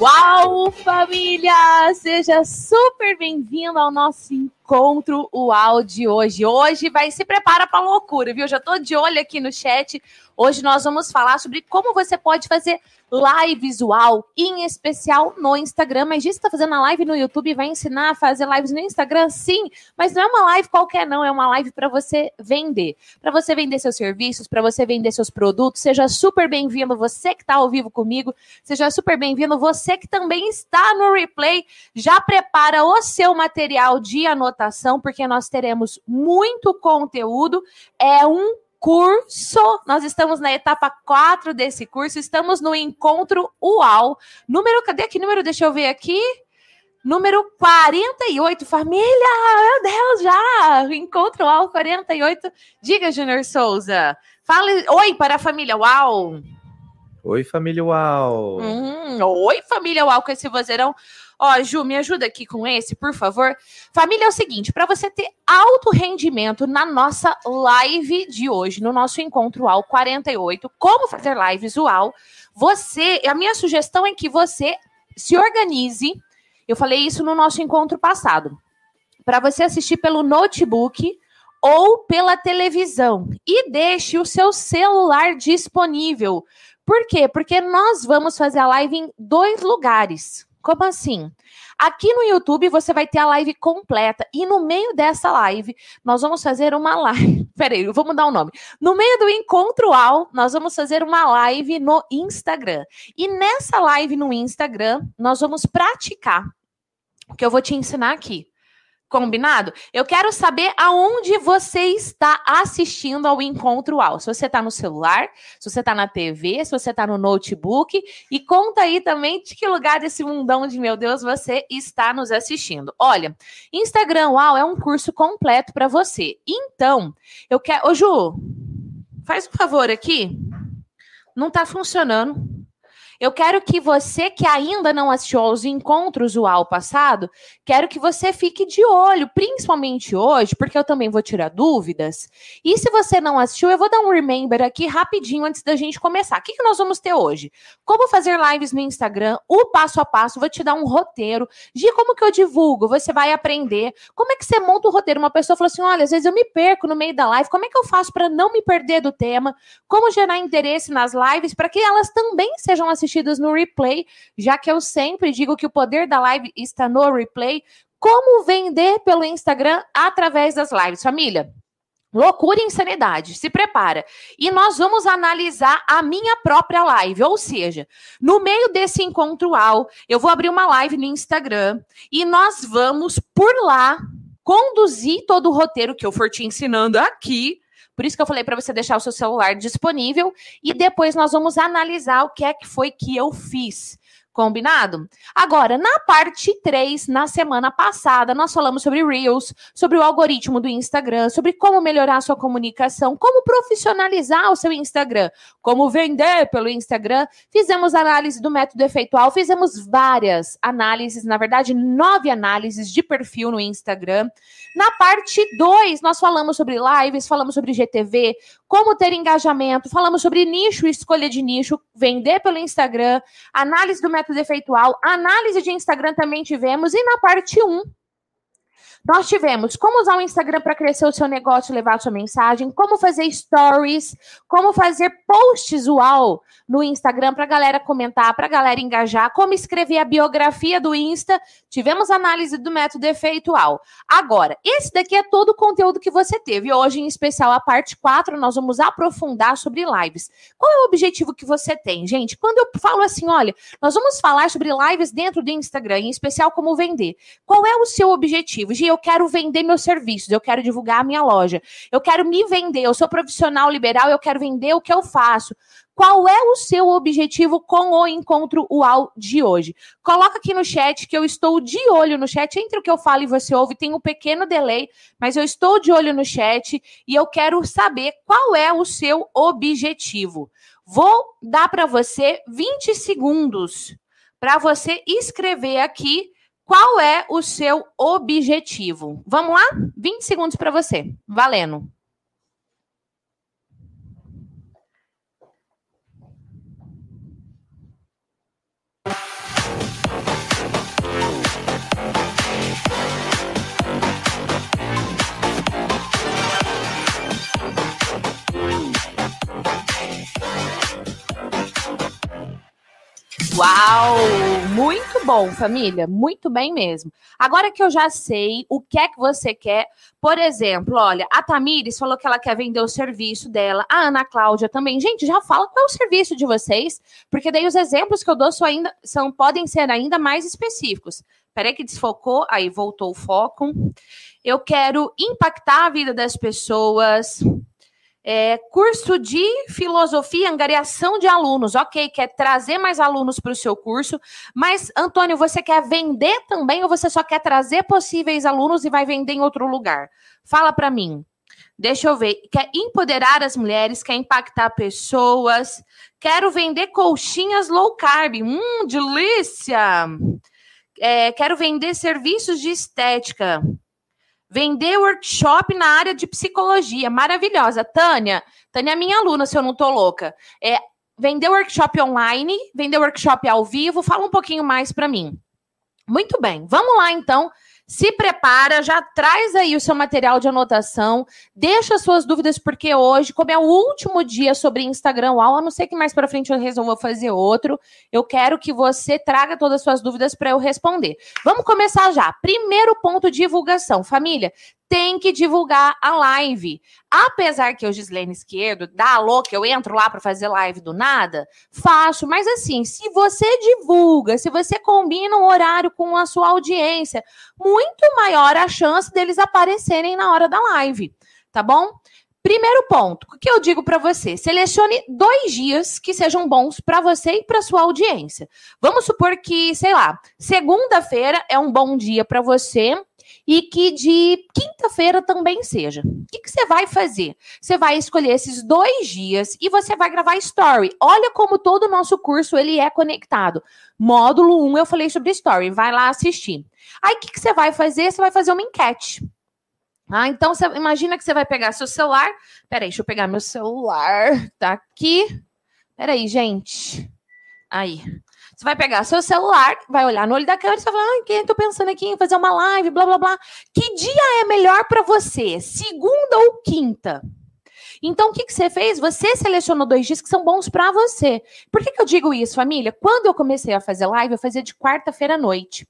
Uau, família! Seja super bem-vindo ao nosso encontro UAU de hoje. Hoje vai se prepara para loucura, viu? Já tô de olho aqui no chat. Hoje nós vamos falar sobre como você pode fazer live visual, em especial no Instagram. Mas diz que está fazendo a live no YouTube vai ensinar a fazer lives no Instagram? Sim, mas não é uma live qualquer, não. É uma live para você vender. Para você vender seus serviços, para você vender seus produtos. Seja super bem-vindo, você que está ao vivo comigo. Seja super bem-vindo, você que também está no replay. Já prepara o seu material de anotação, porque nós teremos muito conteúdo. É um curso. Nós estamos na etapa 4 desse curso, estamos no encontro UAU. Número, cadê que número? Deixa eu ver aqui. Número 48, família! Meu Deus, já! Encontro UAU 48. Diga, Júnior Souza. Fale oi para a família UAU. Oi, família UAU. Hum, oi, família UAU, com esse vozeirão. Ó, Ju, me ajuda aqui com esse, por favor. Família, é o seguinte: para você ter alto rendimento na nossa live de hoje, no nosso encontro UAU 48, como fazer lives UAU, você, a minha sugestão é que você se organize. Eu falei isso no nosso encontro passado. Para você assistir pelo notebook ou pela televisão e deixe o seu celular disponível. Por quê? Porque nós vamos fazer a live em dois lugares. Como assim? Aqui no YouTube você vai ter a live completa e no meio dessa live nós vamos fazer uma live. Peraí, eu vou mudar o nome. No meio do encontro ao, nós vamos fazer uma live no Instagram. E nessa live no Instagram nós vamos praticar o que eu vou te ensinar aqui. Combinado? Eu quero saber aonde você está assistindo ao Encontro Ao. Se você está no celular, se você está na TV, se você está no notebook. E conta aí também de que lugar desse mundão de meu Deus você está nos assistindo. Olha, Instagram Uau é um curso completo para você. Então, eu quero. Ô, Ju, faz um favor aqui. Não está funcionando. Eu quero que você que ainda não assistiu aos encontros UAU passado, quero que você fique de olho, principalmente hoje, porque eu também vou tirar dúvidas. E se você não assistiu, eu vou dar um remember aqui rapidinho antes da gente começar. O que, que nós vamos ter hoje? Como fazer lives no Instagram, o passo a passo, vou te dar um roteiro de como que eu divulgo, você vai aprender. Como é que você monta o roteiro? Uma pessoa falou assim: olha, às vezes eu me perco no meio da live, como é que eu faço para não me perder do tema? Como gerar interesse nas lives para que elas também sejam assistidas no replay, já que eu sempre digo que o poder da live está no replay. Como vender pelo Instagram através das lives, família? Loucura e insanidade, se prepara. E nós vamos analisar a minha própria live, ou seja, no meio desse encontro ao, eu vou abrir uma live no Instagram e nós vamos por lá conduzir todo o roteiro que eu for te ensinando aqui por isso que eu falei para você deixar o seu celular disponível e depois nós vamos analisar o que é que foi que eu fiz. Combinado? Agora, na parte 3, na semana passada, nós falamos sobre Reels, sobre o algoritmo do Instagram, sobre como melhorar a sua comunicação, como profissionalizar o seu Instagram, como vender pelo Instagram. Fizemos análise do método efeitual, fizemos várias análises, na verdade, nove análises de perfil no Instagram. Na parte 2, nós falamos sobre lives, falamos sobre GTV, como ter engajamento, falamos sobre nicho, escolha de nicho, vender pelo Instagram, análise do método efeitual, análise de Instagram também tivemos, e na parte 1, um, nós tivemos como usar o Instagram para crescer o seu negócio, levar a sua mensagem, como fazer stories, como fazer posts uau no Instagram para a galera comentar, para a galera engajar, como escrever a biografia do Insta. Tivemos análise do método efeitual. Agora, esse daqui é todo o conteúdo que você teve. Hoje, em especial, a parte 4, nós vamos aprofundar sobre lives. Qual é o objetivo que você tem, gente? Quando eu falo assim, olha, nós vamos falar sobre lives dentro do Instagram, em especial como vender. Qual é o seu objetivo? Gia, eu quero vender meus serviços, eu quero divulgar a minha loja, eu quero me vender, eu sou profissional liberal, eu quero vender o que eu faço. Qual é o seu objetivo com o encontro UAU de hoje? Coloca aqui no chat que eu estou de olho no chat. Entre o que eu falo e você ouve, tem um pequeno delay, mas eu estou de olho no chat e eu quero saber qual é o seu objetivo. Vou dar para você 20 segundos para você escrever aqui qual é o seu objetivo? Vamos lá? 20 segundos para você. Valendo. Thank Uau! Muito bom, família. Muito bem mesmo. Agora que eu já sei o que é que você quer, por exemplo, olha, a Tamires falou que ela quer vender o serviço dela, a Ana Cláudia também. Gente, já fala qual é o serviço de vocês, porque daí os exemplos que eu dou são, ainda, são podem ser ainda mais específicos. Peraí que desfocou, aí voltou o foco. Eu quero impactar a vida das pessoas, é, curso de filosofia, angariação de alunos. Ok, quer trazer mais alunos para o seu curso, mas, Antônio, você quer vender também ou você só quer trazer possíveis alunos e vai vender em outro lugar? Fala para mim. Deixa eu ver. Quer empoderar as mulheres, quer impactar pessoas. Quero vender colchinhas low carb. Hum, delícia! É, quero vender serviços de estética. Vender workshop na área de psicologia. Maravilhosa. Tânia, Tânia é minha aluna, se eu não tô louca. É, vender workshop online, vender workshop ao vivo. Fala um pouquinho mais para mim. Muito bem. Vamos lá, então. Se prepara, já traz aí o seu material de anotação, deixa suas dúvidas, porque hoje, como é o último dia sobre Instagram UAU, a não ser que mais para frente eu resolva fazer outro, eu quero que você traga todas as suas dúvidas para eu responder. Vamos começar já. Primeiro ponto, divulgação. Família, tem que divulgar a live. Apesar que eu, Gislene Esquerdo, dá louca, eu entro lá para fazer live do nada, faço. Mas assim, se você divulga, se você combina um horário com a sua audiência, muito maior a chance deles aparecerem na hora da live, tá bom? Primeiro ponto, o que eu digo para você? Selecione dois dias que sejam bons para você e para sua audiência. Vamos supor que, sei lá, segunda-feira é um bom dia para você e que de quinta-feira também seja. O que, você vai fazer? Você vai escolher esses dois dias e você vai gravar story. Olha como todo o nosso curso ele é conectado. Módulo 1, eu falei sobre story. Vai lá assistir. Aí, o que, que você vai fazer? Você vai fazer uma enquete. Ah, então você imagina que você vai pegar seu celular. Peraí, deixa eu pegar meu celular. Tá aqui. Peraí, gente. Aí. Você vai pegar seu celular, vai olhar no olho da câmera e vai falar: ah, quem tô pensando aqui em fazer uma live, blá blá blá. Que dia é melhor para você? Segunda ou quinta? Então, o que, que você fez? Você selecionou dois dias que são bons para você. Por que, que eu digo isso, família? Quando eu comecei a fazer live, eu fazia de quarta-feira à noite.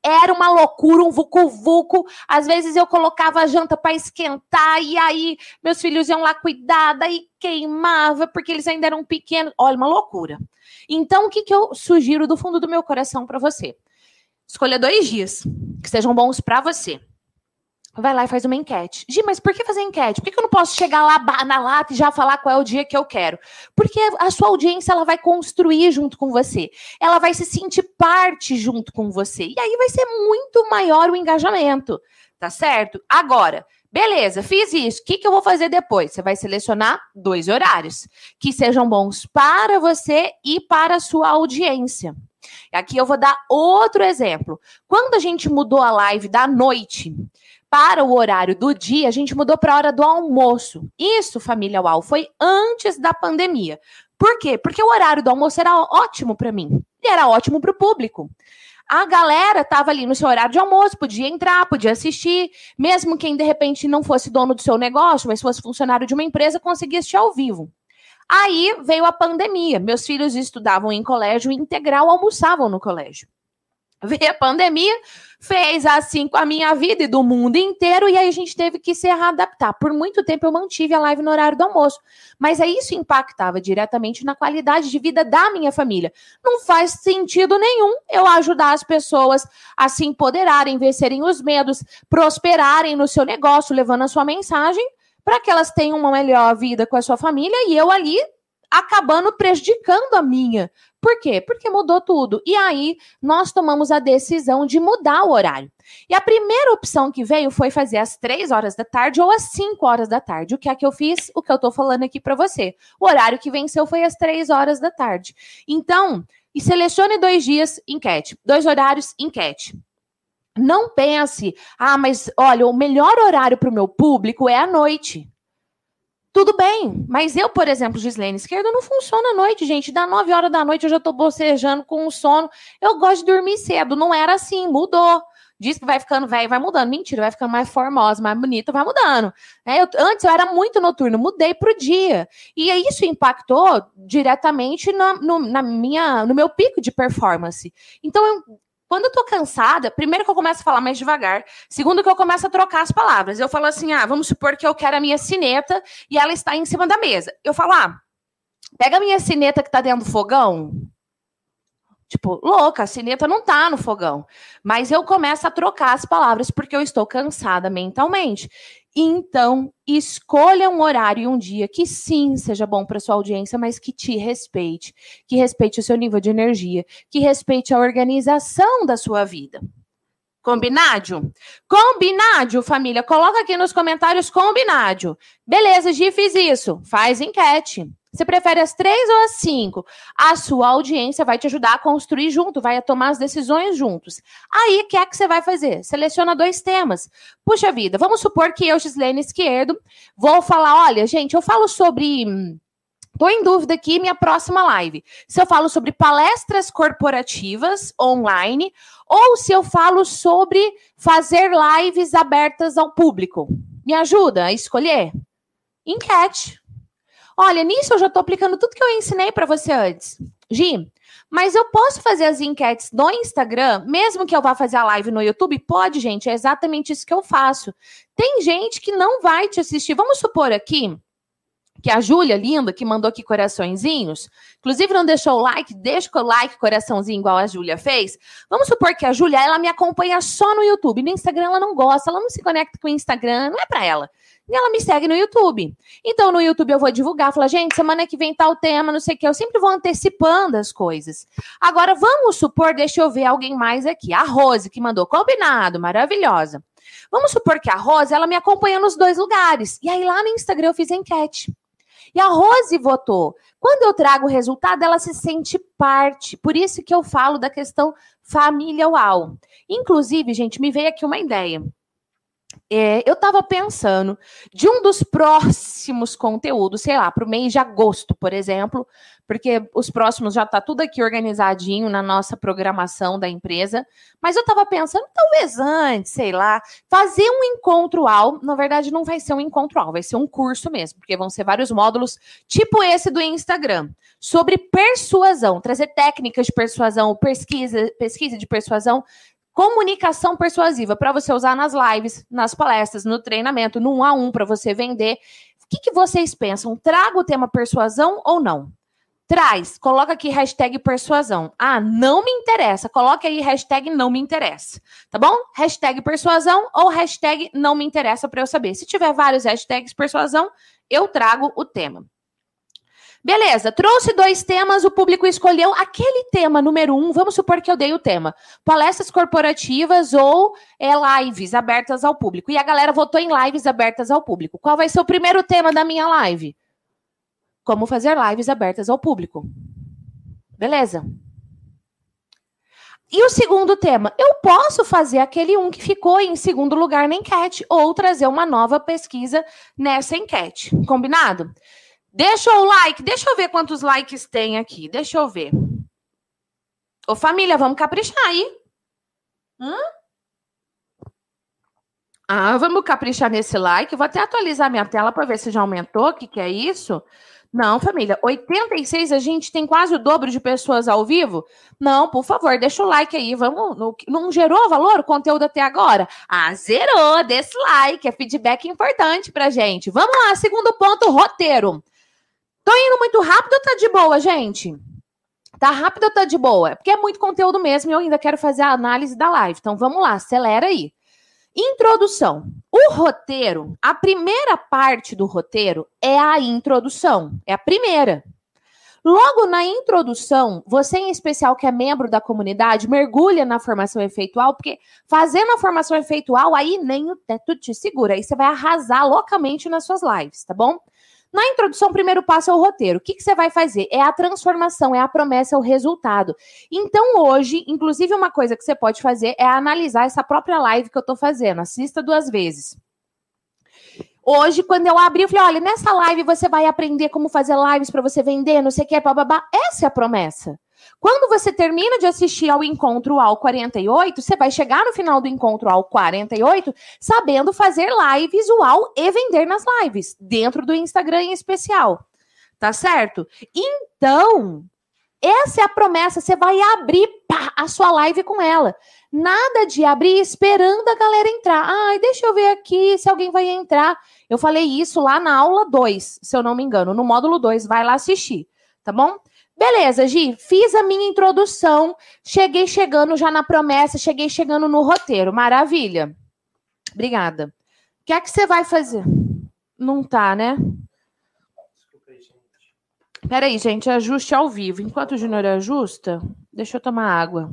Era uma loucura, um vucu-vucu. Às vezes eu colocava a janta para esquentar e aí meus filhos iam lá cuidar, daí queimava, porque eles ainda eram pequenos. Olha, uma loucura. Então, o que, que eu sugiro do fundo do meu coração para você? Escolha dois dias que sejam bons para você vai lá e faz uma enquete. Gi, mas por que fazer enquete? Por que, eu não posso chegar lá na lata e já falar qual é o dia que eu quero? Porque a sua audiência ela vai construir junto com você. Ela vai se sentir parte junto com você. E aí vai ser muito maior o engajamento. Tá certo? Agora, beleza, fiz isso. O que, que eu vou fazer depois? Você vai selecionar dois horários que sejam bons para você e para a sua audiência. Aqui eu vou dar outro exemplo. Quando a gente mudou a live da noite, para o horário do dia, a gente mudou para a hora do almoço. Isso, família UAU, foi antes da pandemia. Por quê? Porque o horário do almoço era ótimo para mim e era ótimo para o público. A galera estava ali no seu horário de almoço, podia entrar, podia assistir, mesmo quem de repente não fosse dono do seu negócio, mas fosse funcionário de uma empresa, conseguia assistir ao vivo. Aí veio a pandemia. Meus filhos estudavam em colégio integral, almoçavam no colégio. Veio a pandemia, fez assim com a minha vida e do mundo inteiro, e aí a gente teve que se readaptar. Por muito tempo eu mantive a live no horário do almoço, mas aí isso impactava diretamente na qualidade de vida da minha família. Não faz sentido nenhum eu ajudar as pessoas a se empoderarem, vencerem os medos, prosperarem no seu negócio, levando a sua mensagem para que elas tenham uma melhor vida com a sua família e eu ali acabando prejudicando a minha. Por quê? Porque mudou tudo. E aí nós tomamos a decisão de mudar o horário. E a primeira opção que veio foi fazer às três horas da tarde ou às cinco horas da tarde. O que é que eu fiz? O que eu tô falando aqui para você. O horário que venceu foi às três horas da tarde. Então, e selecione dois dias, enquete. Dois horários, enquete. Não pense, ah, mas olha, o melhor horário para o meu público é à noite. Tudo bem, mas eu, por exemplo, Gislene Esquerda, não funciona à noite, gente. Da 9 horas da noite eu já tô bocejando com sono. Eu gosto de dormir cedo. Não era assim, mudou. Diz que vai ficando velho, vai mudando. Mentira, vai ficando mais formosa, mais bonita, vai mudando. É, eu, antes eu era muito noturno, mudei pro dia. E isso impactou diretamente na, no, na minha, no meu pico de performance. Então, eu, quando eu tô cansada, primeiro que eu começo a falar mais devagar, segundo que eu começo a trocar as palavras. Eu falo assim: ah, vamos supor que eu quero a minha sineta e ela está em cima da mesa. Eu falo: ah, pega a minha sineta que tá dentro do fogão, Tipo, louca, a sineta não tá no fogão. Mas eu começo a trocar as palavras porque eu estou cansada mentalmente. Então, escolha um horário e um dia que sim seja bom para sua audiência, mas que te respeite, que respeite o seu nível de energia, que respeite a organização da sua vida. Combinado? Combinado, família. Coloca aqui nos comentários combinado. Beleza, Gi, fiz isso. Faz enquete. Você prefere as três ou as cinco? A sua audiência vai te ajudar a construir junto, vai tomar as decisões juntos. Aí, o que é que você vai fazer? Seleciona dois temas. Puxa vida, vamos supor que eu, Gislene Esquerdo, vou falar, olha, gente, eu falo sobre... Estou em dúvida aqui, minha próxima live. Se eu falo sobre palestras corporativas online ou se eu falo sobre fazer lives abertas ao público. Me ajuda a escolher? Enquete. Olha, nisso eu já estou aplicando tudo que eu ensinei para você antes. Gi, mas eu posso fazer as enquetes no Instagram, mesmo que eu vá fazer a live no YouTube? Pode, gente, é exatamente isso que eu faço. Tem gente que não vai te assistir. Vamos supor aqui que a Júlia, linda, que mandou aqui coraçõezinhos, inclusive não deixou o like, deixa o like, coraçãozinho, igual a Júlia fez. Vamos supor que a Júlia, ela me acompanha só no YouTube. No Instagram ela não gosta, ela não se conecta com o Instagram, não é para ela e ela me segue no YouTube. Então, no YouTube eu vou divulgar, falar, gente, semana que vem tal tema, não sei o que. Eu sempre vou antecipando as coisas. Agora, vamos supor, deixa eu ver alguém mais aqui. A Rose, que mandou combinado, maravilhosa. Vamos supor que a Rose, ela me acompanha nos dois lugares. E aí, lá no Instagram, eu fiz enquete. E a Rose votou. Quando eu trago o resultado, ela se sente parte. Por isso que eu falo da questão família UAU. Inclusive, gente, me veio aqui uma ideia. É, eu estava pensando de um dos próximos conteúdos, sei lá, para o mês de agosto, por exemplo, porque os próximos já está tudo aqui organizadinho na nossa programação da empresa. Mas eu estava pensando, talvez antes, sei lá, fazer um encontro ao. Na verdade, não vai ser um encontro ao, vai ser um curso mesmo, porque vão ser vários módulos, tipo esse do Instagram, sobre persuasão, trazer técnicas de persuasão, pesquisa, pesquisa de persuasão comunicação persuasiva para você usar nas lives, nas palestras, no treinamento, no um a um para você vender. O que, que vocês pensam? Traga o tema persuasão ou não? Traz, coloca aqui hashtag persuasão. Ah, não me interessa. Coloca aí hashtag não me interessa. Tá bom? Hashtag persuasão ou hashtag não me interessa para eu saber. Se tiver vários hashtags persuasão, eu trago o tema. Beleza, trouxe dois temas, o público escolheu aquele tema número um. Vamos supor que eu dei o tema: palestras corporativas ou é, lives abertas ao público. E a galera votou em lives abertas ao público. Qual vai ser o primeiro tema da minha live? Como fazer lives abertas ao público. Beleza. E o segundo tema, eu posso fazer aquele um que ficou em segundo lugar na enquete ou trazer uma nova pesquisa nessa enquete. Combinado? Deixa o like, deixa eu ver quantos likes tem aqui. Deixa eu ver. Ô, família, vamos caprichar aí. Hã? Ah, vamos caprichar nesse like. Vou até atualizar minha tela para ver se já aumentou. O que, que é isso? Não, família. 86, a gente tem quase o dobro de pessoas ao vivo? Não, por favor, deixa o like aí. Vamos. Não, não gerou valor o conteúdo até agora? Ah, zerou. Desse like. É feedback importante pra gente. Vamos lá, segundo ponto, roteiro. Tô indo muito rápido ou tá de boa, gente? Tá rápido ou tá de boa? Porque é muito conteúdo mesmo e eu ainda quero fazer a análise da live. Então vamos lá, acelera aí. Introdução. O roteiro, a primeira parte do roteiro é a introdução. É a primeira. Logo na introdução, você em especial que é membro da comunidade, mergulha na formação efeitual, porque fazendo a formação efeitual, aí nem o teto te segura. Aí você vai arrasar loucamente nas suas lives, tá bom? Na introdução, o primeiro passo é o roteiro. O que, que, você vai fazer? É a transformação, é a promessa, é o resultado. Então, hoje, inclusive, uma coisa que você pode fazer é analisar essa própria live que eu estou fazendo. Assista duas vezes. Hoje, quando eu abri, eu falei: olha, nessa live você vai aprender como fazer lives para você vender, não sei o que, babá. Essa é a promessa. Quando você termina de assistir ao encontro ao 48, você vai chegar no final do encontro ao 48 sabendo fazer live visual e vender nas lives, dentro do Instagram em especial. Tá certo? Então, essa é a promessa. Você vai abrir pá, a sua live com ela. Nada de abrir esperando a galera entrar. Ai, deixa eu ver aqui se alguém vai entrar. Eu falei isso lá na aula 2, se eu não me engano, no módulo 2. Vai lá assistir, tá bom? Beleza, Gi, fiz a minha introdução, cheguei chegando já na promessa, cheguei chegando no roteiro. Maravilha. Obrigada. O que é que você vai fazer? Não tá, né? Peraí, gente, ajuste ao vivo. Enquanto o Júnior ajusta, deixa eu tomar água.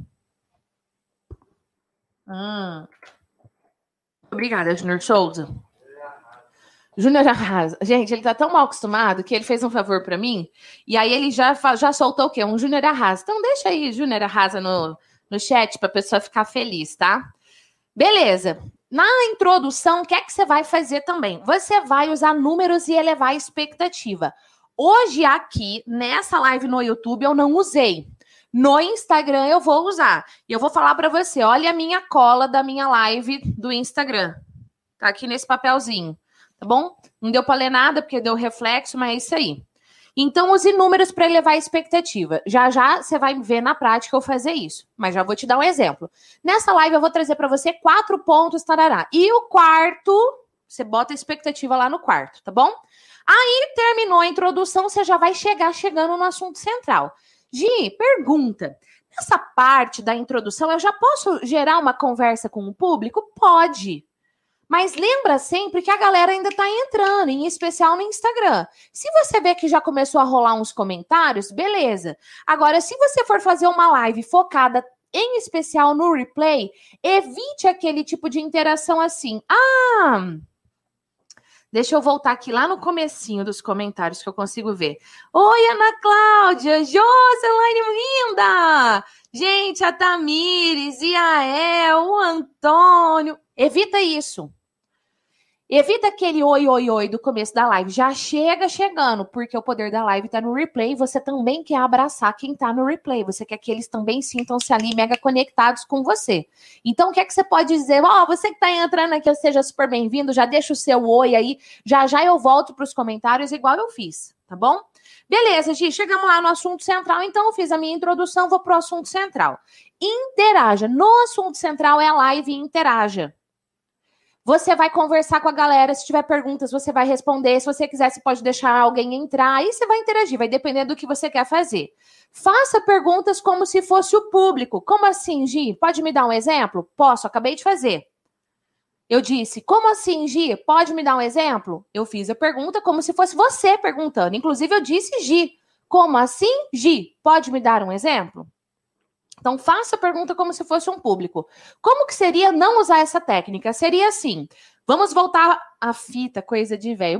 Hum. Obrigada, Júnior Souza. Júnior arrasa. Gente, ele tá tão mal acostumado que ele fez um favor para mim e aí ele já, já soltou o quê? Um Júnior arrasa. Então deixa aí, Júnior arrasa no, no chat pra pessoa ficar feliz, tá? Beleza. Na introdução, o que é que você vai fazer também? Você vai usar números e elevar a expectativa. Hoje, aqui, nessa live no YouTube, eu não usei. No Instagram eu vou usar. E eu vou falar para você: olha a minha cola da minha live do Instagram. Tá aqui nesse papelzinho, tá bom? Não deu para ler nada porque deu reflexo, mas é isso aí. Então, use números para elevar a expectativa. Já já você vai ver na prática eu fazer isso. Mas já vou te dar um exemplo. Nessa live eu vou trazer para você quatro pontos, tarará. E o quarto, você bota a expectativa lá no quarto, tá bom? Aí terminou a introdução, você já vai chegar chegando no assunto central. Gi, pergunta. Nessa parte da introdução, eu já posso gerar uma conversa com o público? Pode. Mas lembra sempre que a galera ainda está entrando, em especial no Instagram. Se você vê que já começou a rolar uns comentários, beleza. Agora, se você for fazer uma live focada em especial no replay, evite aquele tipo de interação assim. Ah, Deixa eu voltar aqui lá no comecinho dos comentários que eu consigo ver. Oi, Ana Cláudia, Joselaine linda! Gente, a Tamires, Iael, o Antônio. Evita isso. Evita aquele oi, oi, oi do começo da live. Já chega chegando, porque o poder da live tá no replay. Você também quer abraçar quem tá no replay. Você quer que eles também sintam-se ali mega conectados com você. Então, o que é que você pode dizer? Ó, oh, você que tá entrando aqui, seja super bem-vindo. Já deixa o seu oi aí. Já já eu volto para os comentários, igual eu fiz, tá bom? Beleza, Gi, chegamos lá no assunto central. Então, eu fiz a minha introdução, vou pro assunto central. Interaja. No assunto central é a live Interaja. Você vai conversar com a galera, se tiver perguntas, você vai responder. Se você quiser, você pode deixar alguém entrar. Aí você vai interagir, vai depender do que você quer fazer. Faça perguntas como se fosse o público. Como assim, Gi? Pode me dar um exemplo? Posso, acabei de fazer. Eu disse, como assim, Gi? Pode me dar um exemplo? Eu fiz a pergunta como se fosse você perguntando. Inclusive, eu disse, Gi. Como assim, Gi? Pode me dar um exemplo? Então, faça a pergunta como se fosse um público. Como que seria não usar essa técnica? Seria assim: vamos voltar a fita, coisa de velho.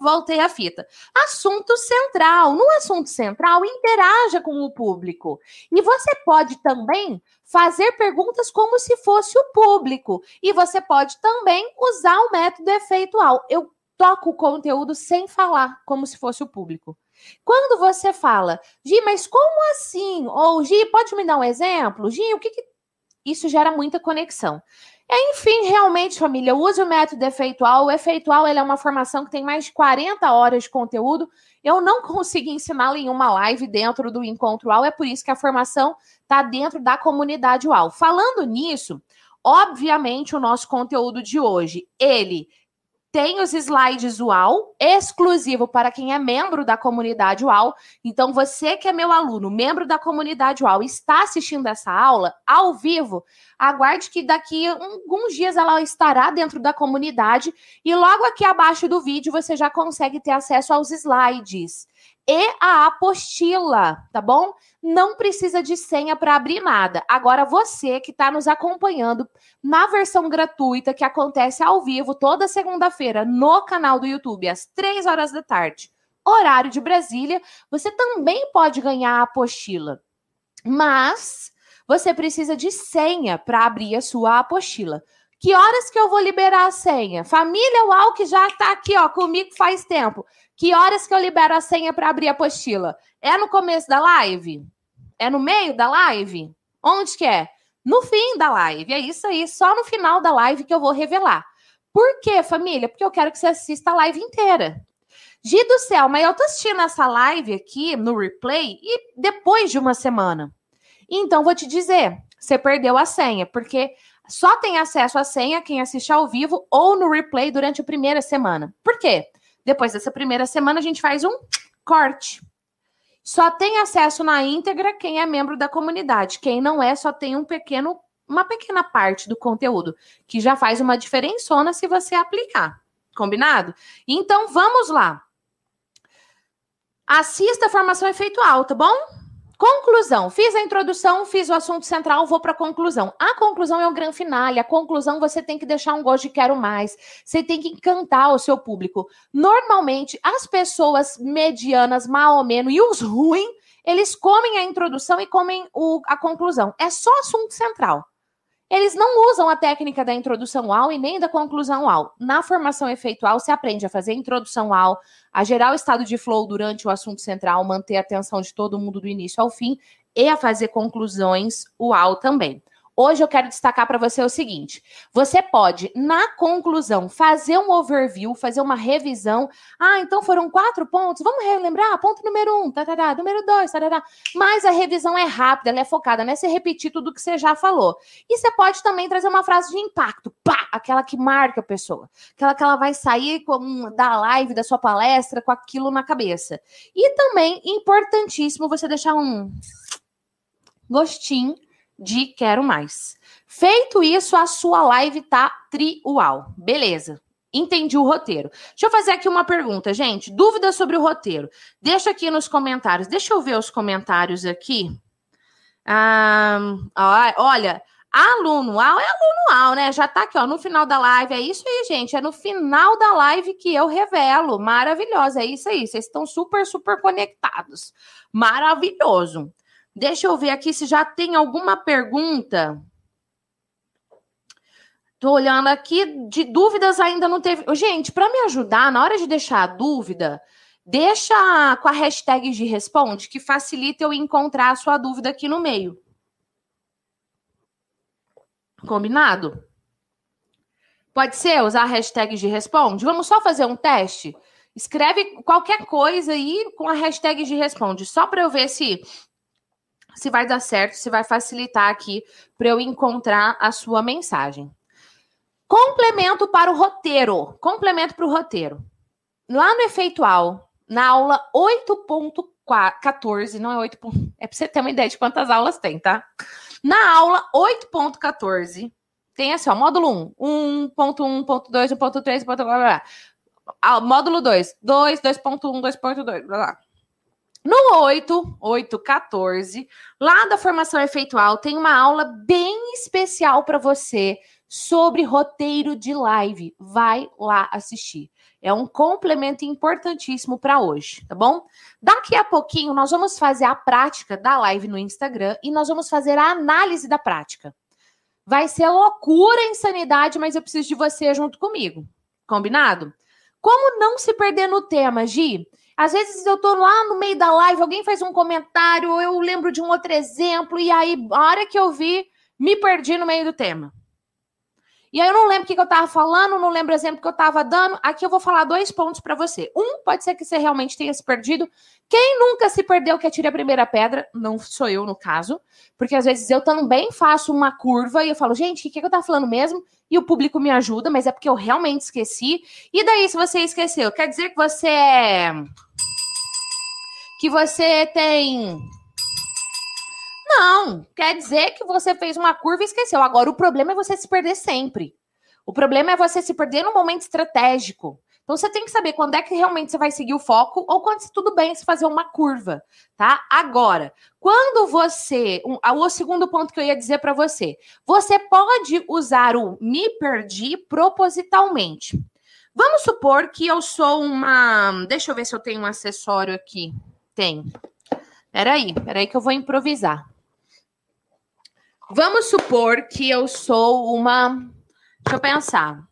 Voltei a fita. Assunto central. No assunto central, interaja com o público. E você pode também fazer perguntas como se fosse o público. E você pode também usar o método efeitual. Eu toco o conteúdo sem falar, como se fosse o público. Quando você fala, Gi, mas como assim? Ou Gi, pode me dar um exemplo? Gi, o que, que... isso gera muita conexão. Enfim, realmente, família, use o método efeitual. O efeitual é uma formação que tem mais de 40 horas de conteúdo. Eu não consegui ensiná-la em uma live dentro do Encontro UAU, é por isso que a formação está dentro da comunidade UAU. Falando nisso, obviamente, o nosso conteúdo de hoje, ele tem os slides UAU, exclusivo para quem é membro da comunidade UAU. Então, você que é meu aluno, membro da comunidade UAU, está assistindo essa aula ao vivo, aguarde que daqui alguns dias ela estará dentro da comunidade e logo aqui abaixo do vídeo você já consegue ter acesso aos slides e a apostila, tá bom? Não precisa de senha para abrir nada. Agora, você que está nos acompanhando na versão gratuita, que acontece ao vivo toda segunda-feira no canal do YouTube, às três horas da tarde, horário de Brasília, você também pode ganhar a apostila. Mas você precisa de senha para abrir a sua apostila. Que horas que eu vou liberar a senha? Família Uau, que já está aqui ó, comigo faz tempo. Que horas que eu libero a senha para abrir a apostila? É no começo da live? É no meio da live? Onde que é? No fim da live. É isso aí, só no final da live que eu vou revelar. Por quê, família? Porque eu quero que você assista a live inteira. Gi do céu, mas eu tô assistindo essa live aqui no replay e depois de uma semana. Então, vou te dizer, você perdeu a senha, porque só tem acesso à senha quem assiste ao vivo ou no replay durante a primeira semana. Por quê? Depois dessa primeira semana, a gente faz um corte. Só tem acesso na íntegra quem é membro da comunidade. Quem não é, só tem um pequeno, uma pequena parte do conteúdo, que já faz uma diferençona se você aplicar. Combinado? Então vamos lá. Assista a formação efeito alta, bom? Conclusão. Fiz a introdução, fiz o assunto central, vou para a conclusão. A conclusão é o grande finale. A conclusão você tem que deixar um gosto de quero mais. Você tem que encantar o seu público. Normalmente, as pessoas medianas, mal ou menos, e os ruins, eles comem a introdução e comem o, a conclusão. É só assunto central. Eles não usam a técnica da introdução ao e nem da conclusão ao. Na formação efeitual, se aprende a fazer a introdução ao, a gerar o estado de flow durante o assunto central, manter a atenção de todo mundo do início ao fim e a fazer conclusões o ao também. Hoje eu quero destacar para você o seguinte: você pode, na conclusão, fazer um overview, fazer uma revisão. Ah, então foram quatro pontos. Vamos relembrar? Ponto número um, tarará, número dois, tarará. Mas a revisão é rápida, ela é focada, né? Você repetir tudo que você já falou. E você pode também trazer uma frase de impacto, pá, aquela que marca a pessoa, aquela que ela vai sair com, da live, da sua palestra, com aquilo na cabeça. E também, importantíssimo, você deixar um gostinho de quero mais. Feito isso, a sua live tá triual. Beleza. Entendi o roteiro. Deixa eu fazer aqui uma pergunta, gente. Dúvidas sobre o roteiro? Deixa aqui nos comentários. Deixa eu ver os comentários aqui. Ah, olha, aluno AL é aluno AL, né? Já tá aqui, ó, no final da live. É isso aí, gente. É no final da live que eu revelo. Maravilhosa. É isso aí. Vocês estão super, super conectados. Maravilhoso. Deixa eu ver aqui se já tem alguma pergunta. Tô olhando aqui, de dúvidas ainda não teve. Gente, para me ajudar, na hora de deixar a dúvida, deixa com a hashtag de responde, que facilita eu encontrar a sua dúvida aqui no meio. Combinado? Pode ser usar a hashtag de responde? Vamos só fazer um teste? Escreve qualquer coisa aí com a hashtag de responde, só para eu ver se se vai dar certo, se vai facilitar aqui para eu encontrar a sua mensagem. Complemento para o roteiro. Complemento para o roteiro. Lá no efeitual, na aula 8.14, não é 8. É para você ter uma ideia de quantas aulas tem, tá? Na aula 8.14, tem assim, ó, módulo 1, 1.1.2, 1.3, blá, blá, blá. Módulo 2, 2, 2.1, 2.2, blá, blá. No 8, 8, 14, lá da formação efeitual, tem uma aula bem especial para você sobre roteiro de live. Vai lá assistir. É um complemento importantíssimo para hoje, tá bom? Daqui a pouquinho nós vamos fazer a prática da live no Instagram e nós vamos fazer a análise da prática. Vai ser loucura, insanidade, mas eu preciso de você junto comigo. Combinado? Como não se perder no tema, Gi? Às vezes eu tô lá no meio da live, alguém faz um comentário, eu lembro de um outro exemplo, e aí, a hora que eu vi, me perdi no meio do tema. E aí eu não lembro o que, eu tava falando, não lembro o exemplo que eu tava dando. Aqui eu vou falar dois pontos para você. Um, pode ser que você realmente tenha se perdido. Quem nunca se perdeu que atire a primeira pedra, não sou eu no caso, porque às vezes eu também faço uma curva e eu falo, gente, o que, que eu tava falando mesmo? E o público me ajuda, mas é porque eu realmente esqueci. E daí, se você esqueceu, quer dizer que você é que você tem. Não, quer dizer que você fez uma curva e esqueceu. Agora, o problema é você se perder sempre. O problema é você se perder no momento estratégico. Então, você tem que saber quando é que realmente você vai seguir o foco ou quando tudo bem se fazer uma curva, tá? Agora, quando você. Um, o segundo ponto que eu ia dizer para você. Você pode usar o me perdi propositalmente. Vamos supor que eu sou uma. Deixa eu ver se eu tenho um acessório aqui. Tem. Peraí, peraí que eu vou improvisar. Vamos supor que eu sou uma. Deixa eu pensar.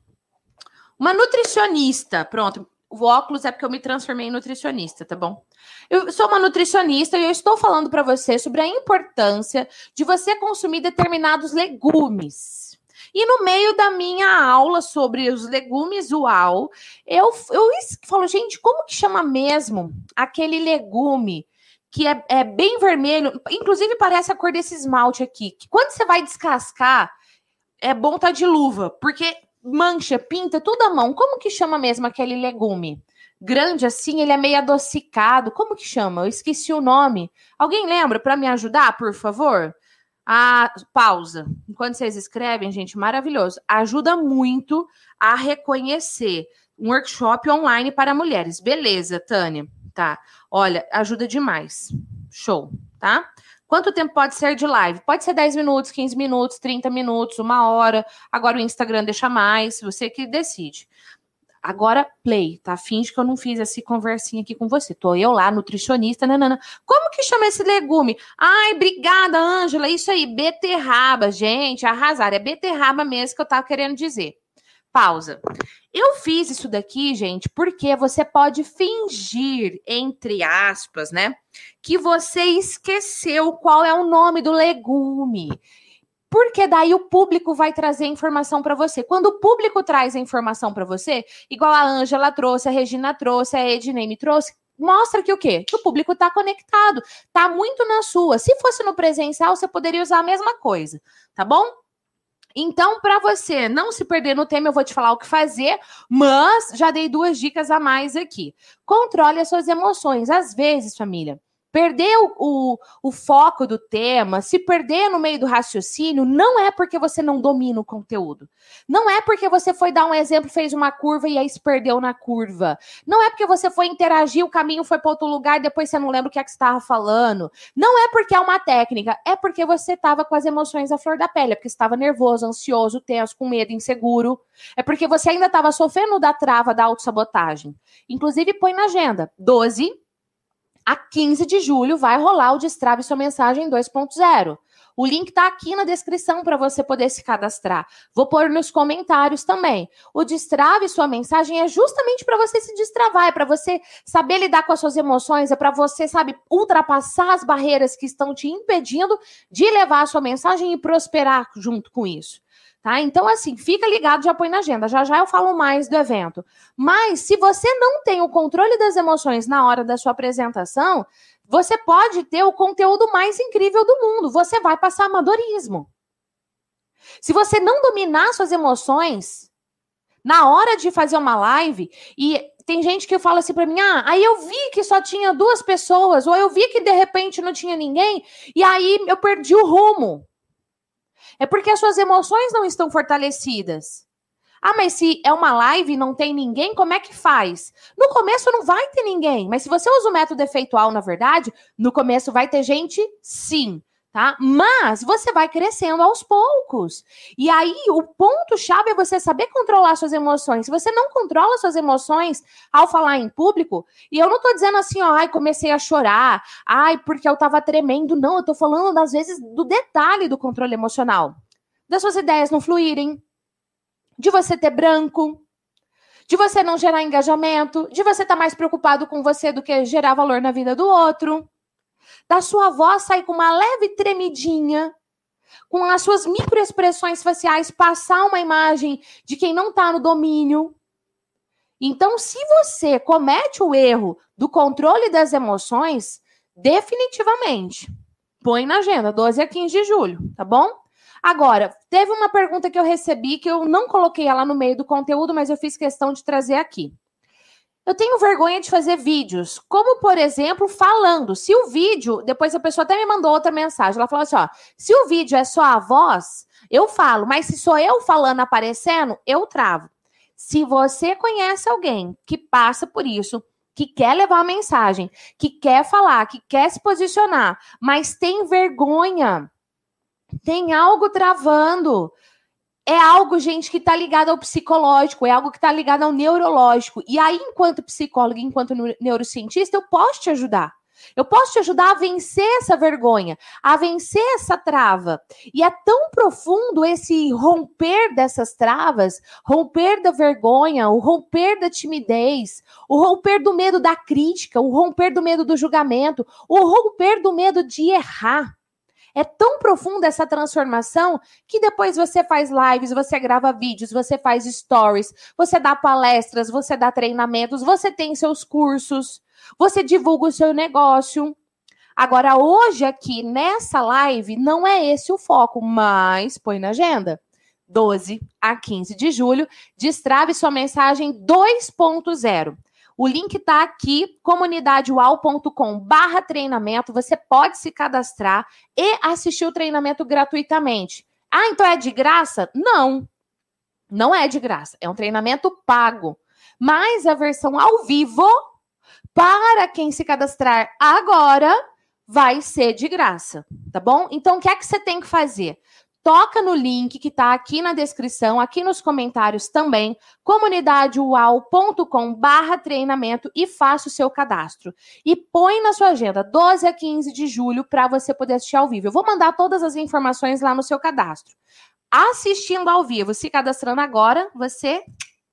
Uma nutricionista. Pronto. o óculos é porque eu me transformei em nutricionista, tá bom? Eu sou uma nutricionista e eu estou falando para você sobre a importância de você consumir determinados legumes. E no meio da minha aula sobre os legumes uau, eu, eu falo, gente, como que chama mesmo aquele legume que é, é bem vermelho? Inclusive parece a cor desse esmalte aqui. Que quando você vai descascar, é bom estar tá de luva, porque mancha, pinta, tudo à mão. Como que chama mesmo aquele legume? Grande assim, ele é meio adocicado. Como que chama? Eu esqueci o nome. Alguém lembra para me ajudar, por favor? A pausa. Enquanto vocês escrevem, gente, maravilhoso. Ajuda muito a reconhecer. Um workshop online para mulheres. Beleza, Tânia. Tá. Olha, ajuda demais. Show, tá? Quanto tempo pode ser de live? Pode ser 10 minutos, 15 minutos, 30 minutos, uma hora. Agora o Instagram deixa mais, você que decide. Agora, play, tá? Finge que eu não fiz essa conversinha aqui com você. Tô eu lá, nutricionista, nanana. Como que chama esse legume? Ai, obrigada, Ângela. Isso aí, beterraba. Gente, arrasar. É beterraba mesmo que eu tava querendo dizer. Pausa. Eu fiz isso daqui, gente, porque você pode fingir, entre aspas, né, que você esqueceu qual é o nome do legume. Porque daí o público vai trazer informação para você. Quando o público traz a informação para você, igual a Ângela trouxe, a Regina trouxe, a Ednei me trouxe, mostra que o quê? Que o público está conectado, tá muito na sua. Se fosse no presencial, você poderia usar a mesma coisa, tá bom? Então, para você não se perder no tema, eu vou te falar o que fazer, mas já dei duas dicas a mais aqui. Controle as suas emoções. Às vezes, família, Perder o, o, o, foco do tema, se perder no meio do raciocínio, não é porque você não domina o conteúdo. Não é porque você foi dar um exemplo, fez uma curva e aí se perdeu na curva. Não é porque você foi interagir, o caminho foi para outro lugar e depois você não lembra o que é que estava falando. Não é porque é uma técnica, é porque você estava com as emoções à flor da pele, é porque estava nervoso, ansioso, tenso, com medo, inseguro. É porque você ainda estava sofrendo da trava da autossabotagem. Inclusive, põe na agenda 12 a 15 de julho vai rolar o Destrave Sua Mensagem 2.0. O link está aqui na descrição para você poder se cadastrar. Vou pôr nos comentários também. O Destrave Sua Mensagem é justamente para você se destravar, é para você saber lidar com as suas emoções, é para você, sabe, ultrapassar as barreiras que estão te impedindo de levar a sua mensagem e prosperar junto com isso. Tá? Então, assim, fica ligado, já põe na agenda. Já já eu falo mais do evento. Mas, se você não tem o controle das emoções na hora da sua apresentação, você pode ter o conteúdo mais incrível do mundo. Você vai passar amadorismo. Se você não dominar suas emoções na hora de fazer uma live, e tem gente que fala assim para mim: ah, aí eu vi que só tinha duas pessoas, ou eu vi que de repente não tinha ninguém, e aí eu perdi o rumo. É porque as suas emoções não estão fortalecidas. Ah, mas se é uma live e não tem ninguém, como é que faz? No começo não vai ter ninguém, mas se você usa o método efeitual, na verdade, no começo vai ter gente, sim tá? Mas você vai crescendo aos poucos. E aí o ponto chave é você saber controlar suas emoções. Se você não controla suas emoções ao falar em público, e eu não tô dizendo assim, ó, ai, comecei a chorar, ai, porque eu tava tremendo, não, eu tô falando às vezes do detalhe do controle emocional. Das suas ideias não fluírem, de você ter branco, de você não gerar engajamento, de você estar tá mais preocupado com você do que gerar valor na vida do outro da sua voz sair com uma leve tremidinha, com as suas microexpressões faciais, passar uma imagem de quem não está no domínio. Então, se você comete o erro do controle das emoções, definitivamente, põe na agenda, 12 a 15 de julho, tá bom? Agora, teve uma pergunta que eu recebi que eu não coloquei ela no meio do conteúdo, mas eu fiz questão de trazer aqui. Eu tenho vergonha de fazer vídeos, como por exemplo, falando. Se o vídeo, depois a pessoa até me mandou outra mensagem, ela falou assim: ó, se o vídeo é só a voz, eu falo, mas se sou eu falando aparecendo, eu travo. Se você conhece alguém que passa por isso, que quer levar a mensagem, que quer falar, que quer se posicionar, mas tem vergonha, tem algo travando, é algo, gente, que está ligado ao psicológico, é algo que está ligado ao neurológico. E aí, enquanto psicólogo, enquanto neurocientista, eu posso te ajudar. Eu posso te ajudar a vencer essa vergonha, a vencer essa trava. E é tão profundo esse romper dessas travas, romper da vergonha, o romper da timidez, o romper do medo da crítica, o romper do medo do julgamento, o romper do medo de errar. É tão profunda essa transformação que depois você faz lives, você grava vídeos, você faz stories, você dá palestras, você dá treinamentos, você tem seus cursos, você divulga o seu negócio. Agora, hoje aqui nessa live, não é esse o foco, mas põe na agenda. 12 a 15 de julho, destrave sua mensagem 2.0. O link está aqui, comunidadeual.com barra treinamento. Você pode se cadastrar e assistir o treinamento gratuitamente. Ah, então é de graça? Não, não é de graça. É um treinamento pago. Mas a versão ao vivo, para quem se cadastrar agora, vai ser de graça, tá bom? Então, o que é que você tem que fazer? Toca no link que está aqui na descrição, aqui nos comentários também, comunidadeual.com barra treinamento e faça o seu cadastro. E põe na sua agenda 12 a 15 de julho para você poder assistir ao vivo. Eu vou mandar todas as informações lá no seu cadastro. Assistindo ao vivo, se cadastrando agora, você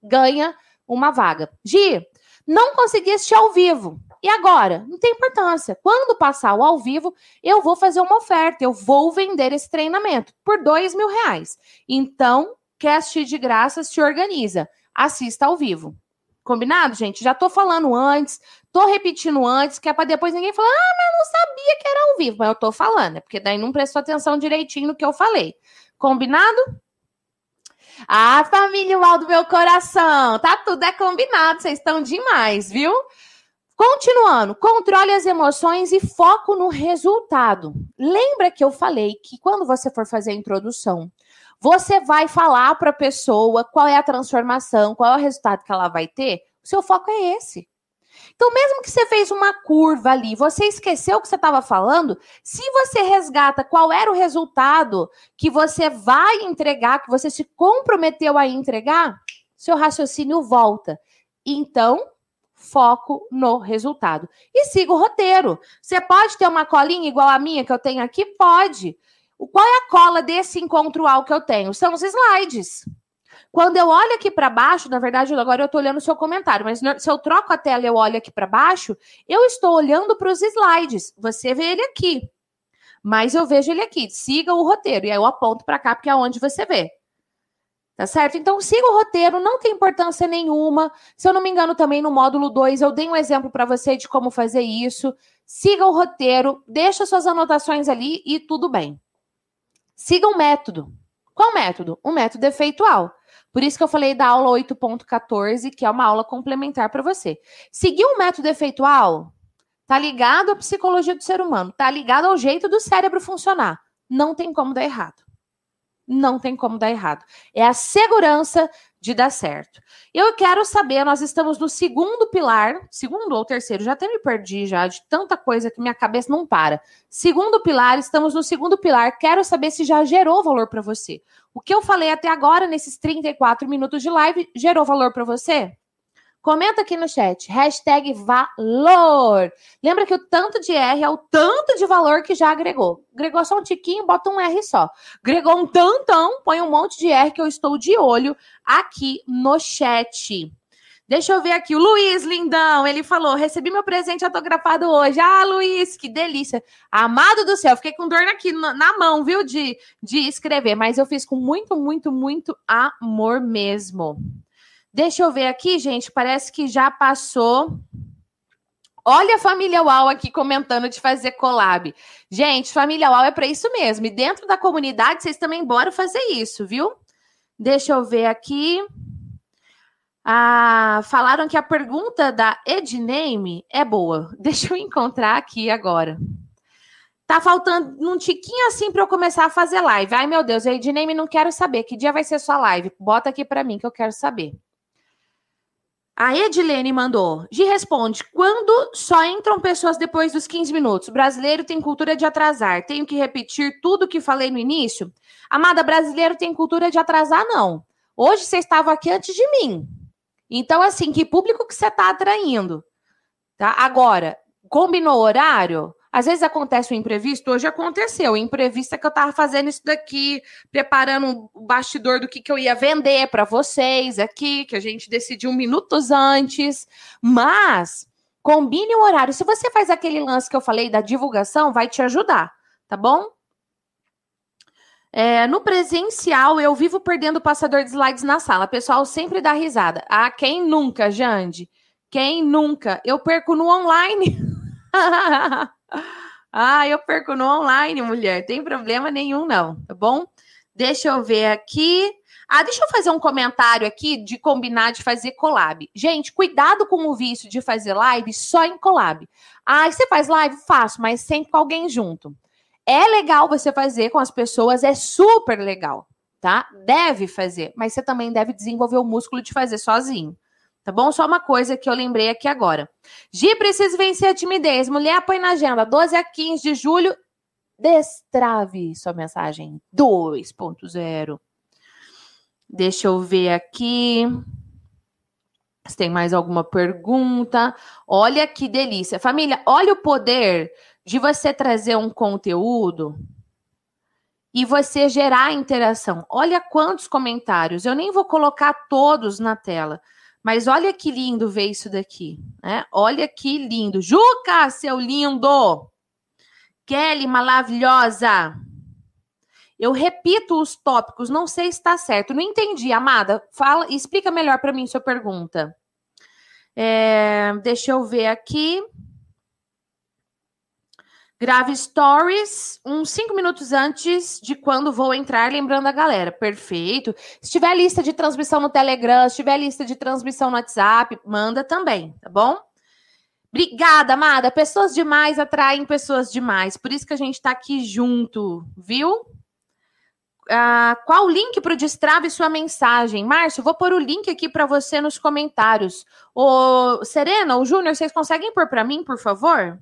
ganha uma vaga. Gi, não consegui assistir ao vivo. E agora? Não tem importância. Quando passar o ao vivo, eu vou fazer uma oferta. Eu vou vender esse treinamento por dois mil reais. Então, assistir de graça, se organiza. Assista ao vivo. Combinado, gente? Já tô falando antes, tô repetindo antes, que é para depois ninguém falar, ah, mas eu não sabia que era ao vivo. Mas eu tô falando, é porque daí não prestou atenção direitinho no que eu falei. Combinado? Ah, família Uau do meu coração, tá tudo é combinado, vocês estão demais, viu? Continuando, controle as emoções e foco no resultado. Lembra que eu falei que quando você for fazer a introdução, você vai falar para a pessoa qual é a transformação, qual é o resultado que ela vai ter? O seu foco é esse. Então, mesmo que você fez uma curva ali, você esqueceu o que você estava falando, se você resgata qual era o resultado que você vai entregar, que você se comprometeu a entregar, seu raciocínio volta. Então, foco no resultado. E siga o roteiro. Você pode ter uma colinha igual a minha que eu tenho aqui? Pode. Qual é a cola desse encontro ao que eu tenho? São os slides. Quando eu olho aqui para baixo, na verdade, agora eu estou olhando o seu comentário, mas se eu troco a tela e eu olho aqui para baixo, eu estou olhando para os slides. Você vê ele aqui. Mas eu vejo ele aqui. Siga o roteiro. E aí eu aponto para cá, porque é onde você vê. Tá certo? Então, siga o roteiro, não tem importância nenhuma. Se eu não me engano, também no módulo 2, eu dei um exemplo para você de como fazer isso. Siga o roteiro, deixa suas anotações ali e tudo bem. Siga o um método. Qual método? O método efeitual. Por isso que eu falei da aula 8.14, que é uma aula complementar para você. Seguir um método efeitual tá ligado à psicologia do ser humano, tá ligado ao jeito do cérebro funcionar. Não tem como dar errado não tem como dar errado. É a segurança de dar certo. Eu quero saber, nós estamos no segundo pilar, segundo ou terceiro, já até me perdi já de tanta coisa que minha cabeça não para. Segundo pilar, estamos no segundo pilar. Quero saber se já gerou valor para você. O que eu falei até agora nesses 34 minutos de live gerou valor para você? Comenta aqui no chat, hashtag valor. Lembra que o tanto de R é o tanto de valor que já agregou. Agregou só um tiquinho, bota um R só. Agregou um tantão, põe um monte de R que eu estou de olho aqui no chat. Deixa eu ver aqui, o Luiz Lindão, ele falou: recebi meu presente autografado hoje. Ah, Luiz, que delícia. Amado do céu, fiquei com dor aqui na mão, viu, de, de escrever, mas eu fiz com muito, muito, muito amor mesmo. Deixa eu ver aqui, gente. Parece que já passou. Olha a família UAU aqui comentando de fazer collab. Gente, família UAU é para isso mesmo. E dentro da comunidade, vocês também bora fazer isso, viu? Deixa eu ver aqui. Ah, falaram que a pergunta da Edname é boa. Deixa eu encontrar aqui agora. Tá faltando um tiquinho assim para eu começar a fazer live. Ai, meu Deus, Edname não quero saber. Que dia vai ser sua live? Bota aqui para mim que eu quero saber. A Edilene mandou. Gi responde: quando só entram pessoas depois dos 15 minutos? Brasileiro tem cultura de atrasar. Tenho que repetir tudo que falei no início? Amada, brasileiro tem cultura de atrasar, não. Hoje você estava aqui antes de mim. Então, assim, que público que você está atraindo? Tá? Agora, Combinou horário? Às vezes acontece um imprevisto, hoje aconteceu. O imprevisto é que eu estava fazendo isso daqui, preparando o bastidor do que, que eu ia vender para vocês aqui, que a gente decidiu minutos antes. Mas combine o horário. Se você faz aquele lance que eu falei da divulgação, vai te ajudar, tá bom? É, no presencial, eu vivo perdendo o passador de slides na sala. O pessoal sempre dá risada. Ah, quem nunca, Jande? Quem nunca? Eu perco no online. ah, eu perco no online, mulher. Tem problema nenhum, não, tá bom? Deixa eu ver aqui. Ah, deixa eu fazer um comentário aqui de combinar de fazer collab. Gente, cuidado com o vício de fazer live só em collab. Ah, você faz live? Faço, mas sempre com alguém junto. É legal você fazer com as pessoas, é super legal, tá? Deve fazer, mas você também deve desenvolver o músculo de fazer sozinho. Tá bom? Só uma coisa que eu lembrei aqui agora. Gi precisa vencer a timidez. Mulher, põe na agenda. 12 a 15 de julho. Destrave sua mensagem 2.0. Deixa eu ver aqui. Se tem mais alguma pergunta. Olha que delícia. Família, olha o poder de você trazer um conteúdo e você gerar interação. Olha quantos comentários. Eu nem vou colocar todos na tela mas olha que lindo ver isso daqui, né? Olha que lindo. Juca, seu lindo! Kelly, maravilhosa! Eu repito os tópicos, não sei se está certo. Não entendi, amada. Fala, explica melhor para mim sua pergunta. É, deixa eu ver aqui. Grave stories uns cinco minutos antes de quando vou entrar, lembrando a galera. Perfeito. Se tiver lista de transmissão no Telegram, se tiver lista de transmissão no WhatsApp, manda também, tá bom? Obrigada, amada. Pessoas demais atraem pessoas demais. Por isso que a gente tá aqui junto, viu? Ah, qual o link para o Destrave sua mensagem? Márcio, vou pôr o link aqui para você nos comentários. O Serena, o Júnior, vocês conseguem pôr para mim, por favor?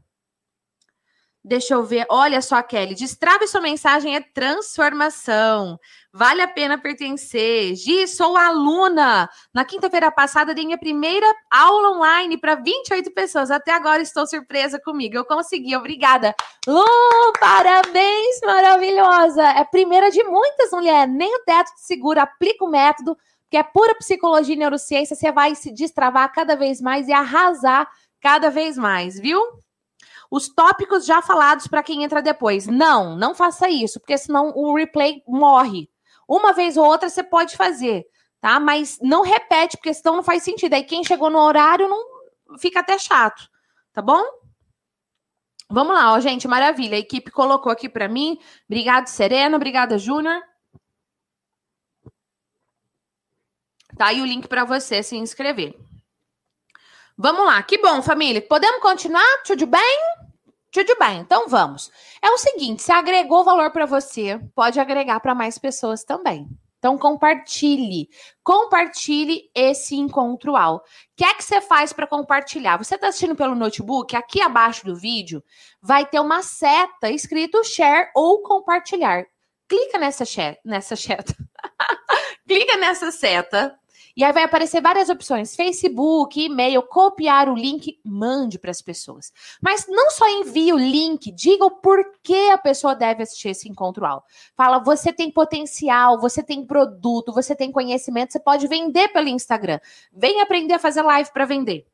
Deixa eu ver. Olha só, Kelly. Destrave sua mensagem é transformação. Vale a pena pertencer. Gi, sou aluna. Na quinta-feira passada, dei minha primeira aula online para 28 pessoas. Até agora estou surpresa comigo. Eu consegui. Obrigada. Lu, parabéns, maravilhosa. É a primeira de muitas mulheres. Nem o teto te segura. Aplica o método, que é pura psicologia e neurociência. Você vai se destravar cada vez mais e arrasar cada vez mais, viu? Os tópicos já falados para quem entra depois. Não, não faça isso, porque senão o replay morre. Uma vez ou outra você pode fazer, tá? Mas não repete, porque senão não faz sentido. Aí quem chegou no horário não fica até chato, tá bom? Vamos lá, ó, gente, maravilha. A equipe colocou aqui para mim. Obrigado, Serena. Obrigada, Júnior. Tá aí o link para você se inscrever. Vamos lá, que bom, família. Podemos continuar? Tudo bem? Tudo bem, então vamos. É o seguinte: se agregou valor para você, pode agregar para mais pessoas também. Então compartilhe, compartilhe esse encontro ao. O que é que você faz para compartilhar? Você está assistindo pelo notebook? Aqui abaixo do vídeo vai ter uma seta escrito share ou compartilhar. Clica nessa nessa seta. Clica nessa seta e aí vai aparecer várias opções: Facebook, e-mail, copiar o link, mande para as pessoas. Mas não só envie o link, diga o porquê a pessoa deve assistir esse encontro ao. Fala, você tem potencial, você tem produto, você tem conhecimento, você pode vender pelo Instagram. Vem aprender a fazer live para vender.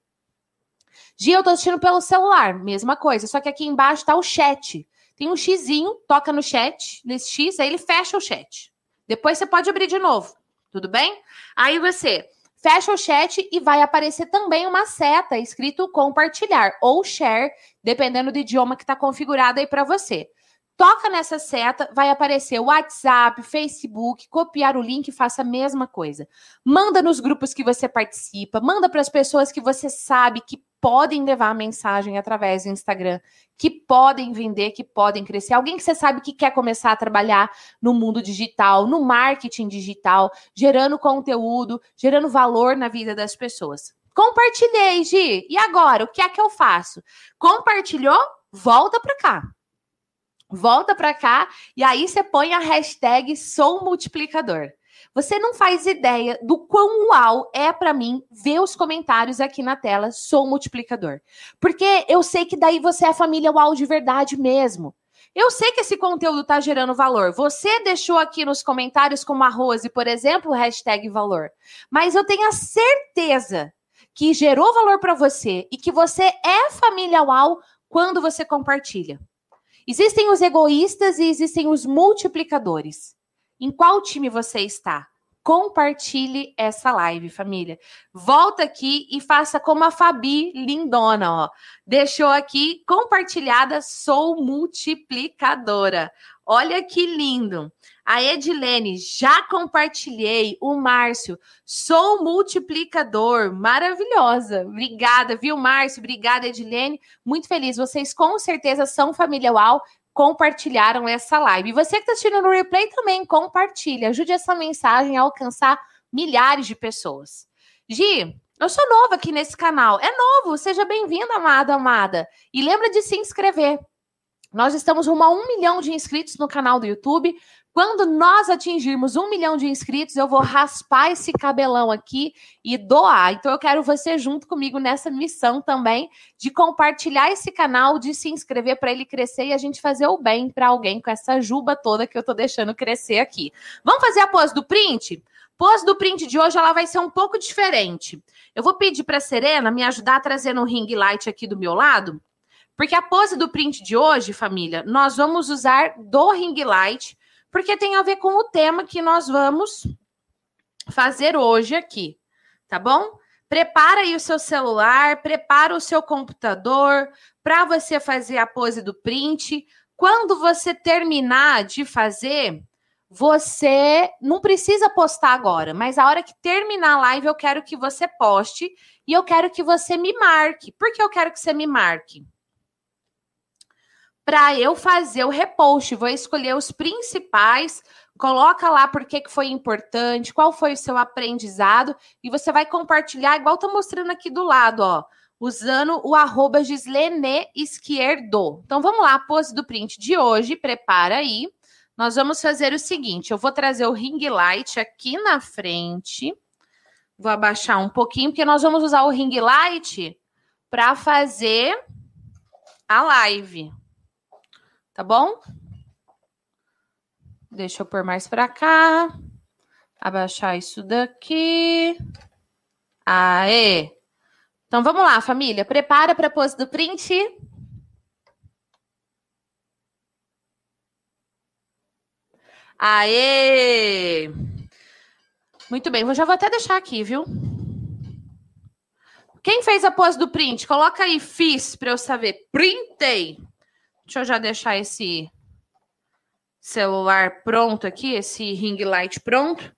Gia, eu tô assistindo pelo celular, mesma coisa, só que aqui embaixo tá o chat. Tem um xizinho, toca no chat, nesse x, aí ele fecha o chat. Depois você pode abrir de novo. Tudo bem? Aí você fecha o chat e vai aparecer também uma seta escrito compartilhar ou share, dependendo do idioma que está configurado aí para você. Toca nessa seta, vai aparecer WhatsApp, Facebook, copiar o link, faça a mesma coisa. Manda nos grupos que você participa, manda para as pessoas que você sabe que podem levar a mensagem através do Instagram, que podem vender, que podem crescer. Alguém que você sabe que quer começar a trabalhar no mundo digital, no marketing digital, gerando conteúdo, gerando valor na vida das pessoas. Compartilhei, Gi. E agora, o que é que eu faço? Compartilhou? Volta para cá. Volta para cá e aí você põe a hashtag sou multiplicador. Você não faz ideia do quão uau é para mim ver os comentários aqui na tela, sou multiplicador. Porque eu sei que daí você é família uau de verdade mesmo. Eu sei que esse conteúdo está gerando valor. Você deixou aqui nos comentários como a Rose, por exemplo, hashtag valor. Mas eu tenho a certeza que gerou valor para você e que você é família uau quando você compartilha. Existem os egoístas e existem os multiplicadores. Em qual time você está? Compartilhe essa live, família. Volta aqui e faça como a Fabi lindona, ó. Deixou aqui compartilhada, sou multiplicadora. Olha que lindo. A Edilene, já compartilhei. O Márcio, sou multiplicador. Maravilhosa. Obrigada, viu, Márcio? Obrigada, Edilene. Muito feliz. Vocês com certeza são família UAU compartilharam essa live. E você que está assistindo no replay também, compartilha. Ajude essa mensagem a alcançar milhares de pessoas. Gi, eu sou nova aqui nesse canal. É novo, seja bem-vinda, amada, amada. E lembra de se inscrever. Nós estamos rumo a um milhão de inscritos no canal do YouTube. Quando nós atingirmos um milhão de inscritos, eu vou raspar esse cabelão aqui e doar. Então, eu quero você junto comigo nessa missão também de compartilhar esse canal, de se inscrever para ele crescer e a gente fazer o bem para alguém com essa juba toda que eu tô deixando crescer aqui. Vamos fazer a pose do print? Pose do print de hoje ela vai ser um pouco diferente. Eu vou pedir para Serena me ajudar a trazer no ring light aqui do meu lado, porque a pose do print de hoje, família, nós vamos usar do ring light porque tem a ver com o tema que nós vamos fazer hoje aqui, tá bom? Prepara aí o seu celular, prepara o seu computador para você fazer a pose do print. Quando você terminar de fazer, você não precisa postar agora, mas a hora que terminar a live eu quero que você poste e eu quero que você me marque. Por que eu quero que você me marque? Para eu fazer o repost. Vou escolher os principais, coloca lá por que, foi importante, qual foi o seu aprendizado, e você vai compartilhar, igual tô mostrando aqui do lado, ó, usando o arroba Gislene Esquerdo. Então vamos lá, pose do print de hoje, prepara aí. Nós vamos fazer o seguinte: eu vou trazer o ring light aqui na frente. Vou abaixar um pouquinho, porque nós vamos usar o ring light para fazer a live. Tá bom? Deixa eu pôr mais para cá. Abaixar isso daqui. Aê! Então vamos lá, família. Prepara para a pose do print. Aê! Muito bem, eu já vou até deixar aqui, viu? Quem fez a pose do print? Coloca aí, fiz, para eu saber. Printei. Deixa eu já deixar esse celular pronto aqui, esse ring light pronto,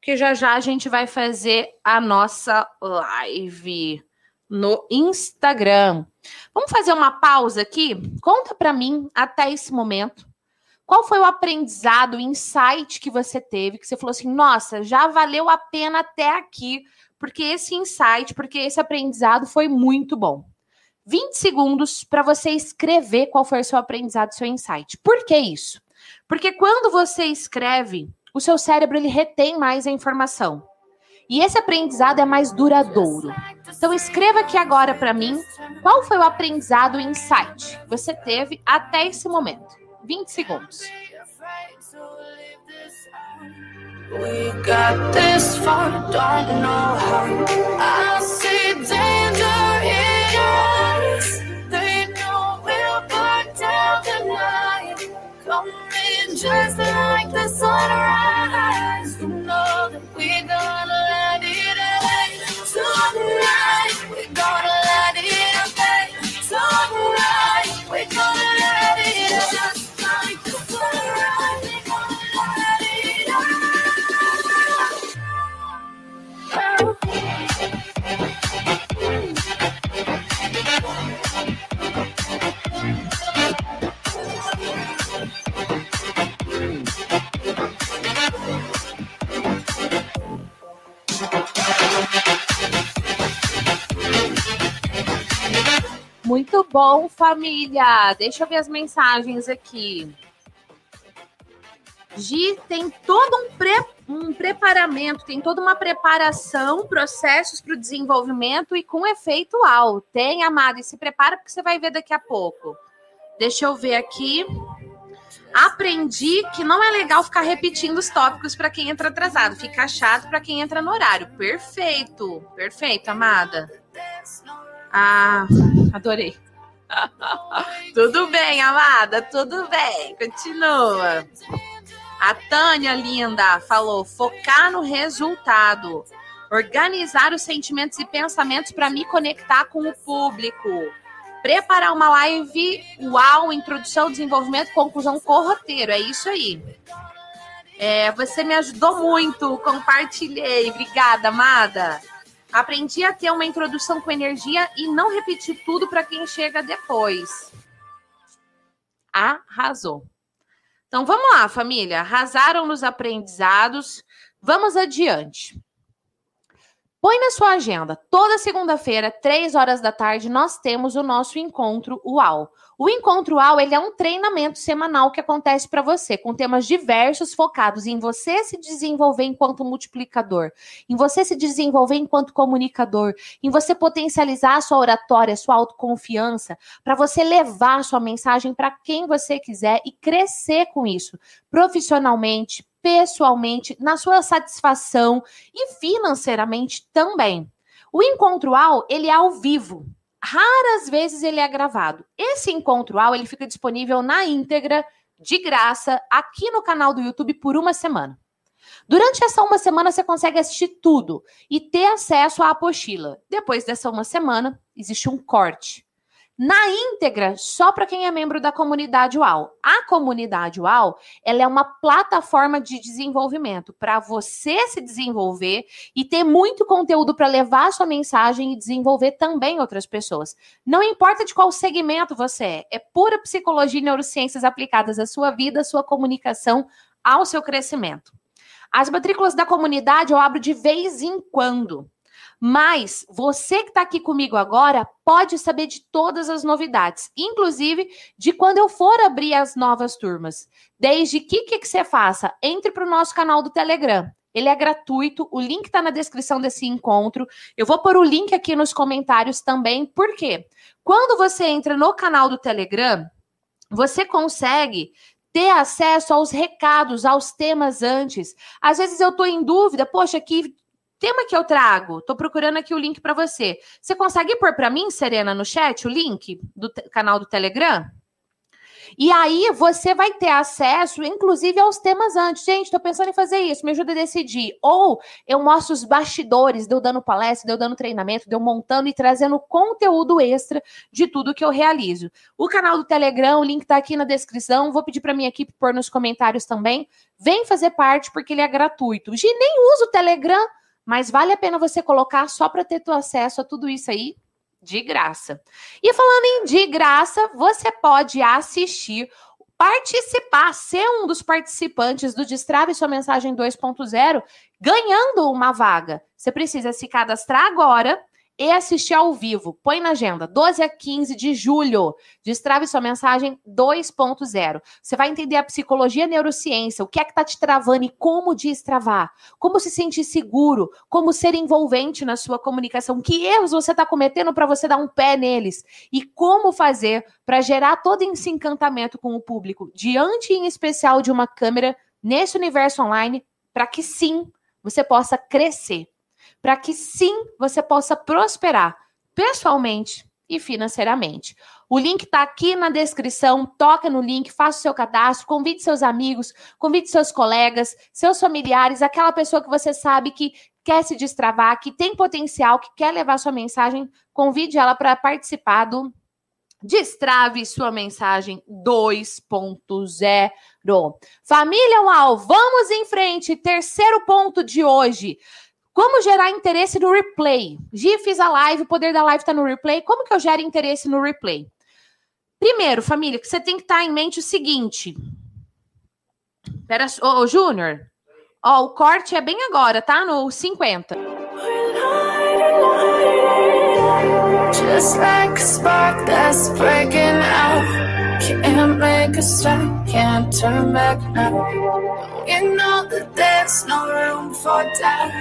que já já a gente vai fazer a nossa live no Instagram. Vamos fazer uma pausa aqui? Conta para mim até esse momento. Qual foi o aprendizado, o insight que você teve, que você falou assim: "Nossa, já valeu a pena até aqui, porque esse insight, porque esse aprendizado foi muito bom". 20 segundos para você escrever qual foi o seu aprendizado, seu insight. Por que isso? Porque quando você escreve, o seu cérebro ele retém mais a informação. E esse aprendizado é mais duradouro. Então escreva aqui agora para mim qual foi o aprendizado, o insight que você teve até esse momento. 20 segundos. We got this far, don't know how. I see danger just like the sunrise. You know that we're gonna Muito bom, família. Deixa eu ver as mensagens aqui. Gi tem todo um preparo um preparamento, tem toda uma preparação, processos para o desenvolvimento e com efeito alto. Tem, amado, e se prepara porque você vai ver daqui a pouco. Deixa eu ver aqui. Aprendi que não é legal ficar repetindo os tópicos para quem entra atrasado, fica chato para quem entra no horário. Perfeito, perfeito, amada. Ah, adorei. tudo bem, amada, tudo bem. Continua. A Tânia linda falou: focar no resultado, organizar os sentimentos e pensamentos para me conectar com o público, preparar uma live uau, introdução, desenvolvimento, conclusão com roteiro. É isso aí. É, você me ajudou muito, compartilhei. Obrigada, amada. Aprendi a ter uma introdução com energia e não repetir tudo para quem chega depois. Arrasou. Então vamos lá, família. Arrasaram nos aprendizados. Vamos adiante. Põe na sua agenda. Toda segunda-feira, três horas da tarde, nós temos o nosso encontro UAU. O encontro UAU ele é um treinamento semanal que acontece para você, com temas diversos focados em você se desenvolver enquanto multiplicador, em você se desenvolver enquanto comunicador, em você potencializar a sua oratória, a sua autoconfiança, para você levar a sua mensagem para quem você quiser e crescer com isso, profissionalmente, pessoalmente, na sua satisfação e financeiramente também. O encontro ao, ele é ao vivo. Raras vezes ele é gravado. Esse encontro ao, ele fica disponível na íntegra, de graça, aqui no canal do YouTube por uma semana. Durante essa uma semana, você consegue assistir tudo e ter acesso à apostila. Depois dessa uma semana, existe um corte na íntegra só para quem é membro da comunidade UAU. A comunidade UAU, ela é uma plataforma de desenvolvimento para você se desenvolver e ter muito conteúdo para levar a sua mensagem e desenvolver também outras pessoas. Não importa de qual segmento você é, é pura psicologia e neurociências aplicadas à sua vida, à sua comunicação, ao seu crescimento. As matrículas da comunidade eu abro de vez em quando. Mas você que está aqui comigo agora pode saber de todas as novidades, inclusive de quando eu for abrir as novas turmas. Desde que que, você faça? Entre para o nosso canal do Telegram. Ele é gratuito, o link está na descrição desse encontro. Eu vou pôr o link aqui nos comentários também, por quê? Quando você entra no canal do Telegram, você consegue ter acesso aos recados, aos temas antes. Às vezes eu estou em dúvida, poxa, que tema que eu trago, tô procurando aqui o link para você. Você consegue pôr para mim, Serena, no chat o link do canal do Telegram? E aí você vai ter acesso, inclusive, aos temas antes. Gente, tô pensando em fazer isso, me ajuda a decidir. Ou eu mostro os bastidores, deu dando palestra, deu dando treinamento, deu montando e trazendo conteúdo extra de tudo que eu realizo. O canal do Telegram, o link tá aqui na descrição. Vou pedir para minha equipe pôr nos comentários também. Vem fazer parte porque ele é gratuito. Gi, nem usa o Telegram mas vale a pena você colocar só para ter acesso a tudo isso aí de graça. E falando em de graça, você pode assistir, participar, ser um dos participantes do Destrave Sua Mensagem 2.0, ganhando uma vaga. Você precisa se cadastrar agora e assistir ao vivo. Põe na agenda, 12 a 15 de julho. Destrave sua mensagem 2.0. Você vai entender a psicologia a neurociência, o que é que tá te travando e como destravar, como se sentir seguro, como ser envolvente na sua comunicação, que erros você está cometendo para você dar um pé neles? E como fazer para gerar todo esse encantamento com o público, diante em especial de uma câmera nesse universo online, para que sim você possa crescer para que sim você possa prosperar pessoalmente e financeiramente. O link está aqui na descrição. Toca no link, faça o seu cadastro, convide seus amigos, convide seus colegas, seus familiares, aquela pessoa que você sabe que quer se destravar, que tem potencial, que quer levar sua mensagem, convide ela para participar do Destrave sua mensagem 2.0. Família Uau, vamos em frente. Terceiro ponto de hoje. Como gerar interesse no replay? Gi, fiz a live, o poder da live está no replay. Como que eu gero interesse no replay? Primeiro, família, que você tem que estar tá em mente o seguinte. Pera, ô, ô Júnior, ó, o corte é bem agora, tá? No 50. Just like a spark that's breaking out. cause I can't turn back now. You know that there's no room for doubt.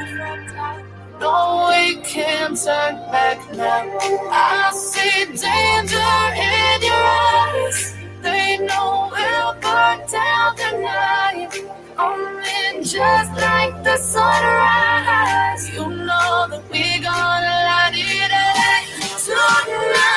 No, we can't turn back now. I see danger in your eyes. They know we'll burn down tonight. Only just like the sunrise. You know that we're gonna light it up tonight.